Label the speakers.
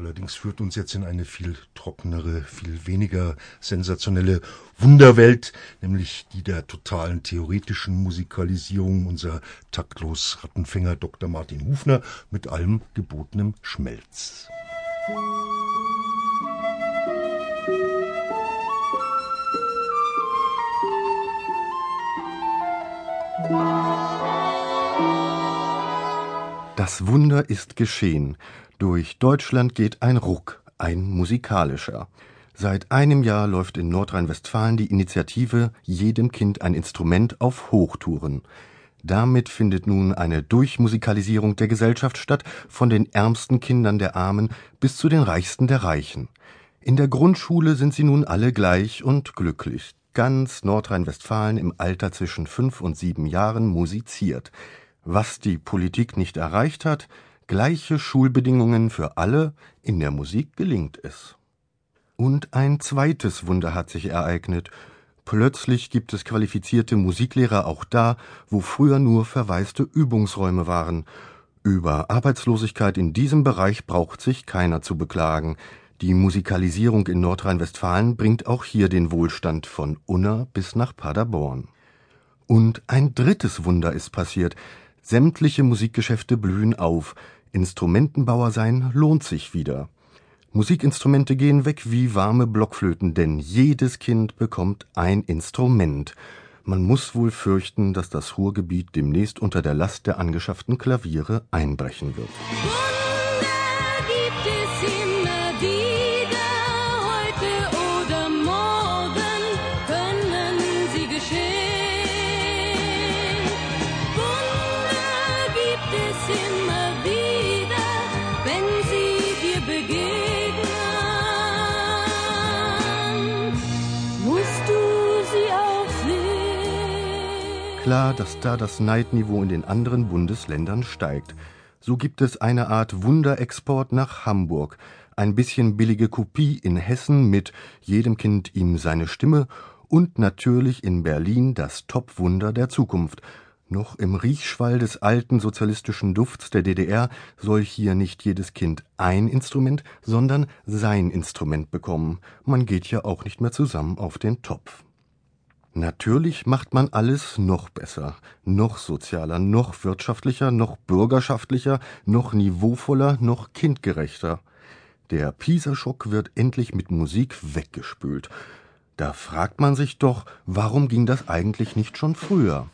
Speaker 1: allerdings führt uns jetzt in eine viel trockenere, viel weniger sensationelle Wunderwelt, nämlich die der totalen theoretischen Musikalisierung unser taktlos Rattenfänger Dr. Martin Hufner mit allem gebotenem Schmelz.
Speaker 2: Das Wunder ist geschehen. Durch Deutschland geht ein Ruck, ein musikalischer. Seit einem Jahr läuft in Nordrhein-Westfalen die Initiative Jedem Kind ein Instrument auf Hochtouren. Damit findet nun eine Durchmusikalisierung der Gesellschaft statt, von den ärmsten Kindern der Armen bis zu den reichsten der Reichen. In der Grundschule sind sie nun alle gleich und glücklich ganz Nordrhein-Westfalen im Alter zwischen fünf und sieben Jahren musiziert. Was die Politik nicht erreicht hat, gleiche Schulbedingungen für alle, in der Musik gelingt es. Und ein zweites Wunder hat sich ereignet. Plötzlich gibt es qualifizierte Musiklehrer auch da, wo früher nur verwaiste Übungsräume waren. Über Arbeitslosigkeit in diesem Bereich braucht sich keiner zu beklagen. Die Musikalisierung in Nordrhein-Westfalen bringt auch hier den Wohlstand von Unna bis nach Paderborn. Und ein drittes Wunder ist passiert. Sämtliche Musikgeschäfte blühen auf. Instrumentenbauer sein lohnt sich wieder. Musikinstrumente gehen weg wie warme Blockflöten, denn jedes Kind bekommt ein Instrument. Man muss wohl fürchten, dass das Ruhrgebiet demnächst unter der Last der angeschafften Klaviere einbrechen wird. Klar, dass da das Neidniveau in den anderen Bundesländern steigt. So gibt es eine Art Wunderexport nach Hamburg, ein bisschen billige Kopie in Hessen mit jedem Kind ihm seine Stimme und natürlich in Berlin das Topwunder der Zukunft. Noch im Riechschwall des alten sozialistischen Dufts der DDR soll hier nicht jedes Kind ein Instrument, sondern sein Instrument bekommen. Man geht ja auch nicht mehr zusammen auf den Topf. Natürlich macht man alles noch besser, noch sozialer, noch wirtschaftlicher, noch bürgerschaftlicher, noch niveauvoller, noch kindgerechter. Der Pisa-Schock wird endlich mit Musik weggespült. Da fragt man sich doch, warum ging das eigentlich nicht schon früher?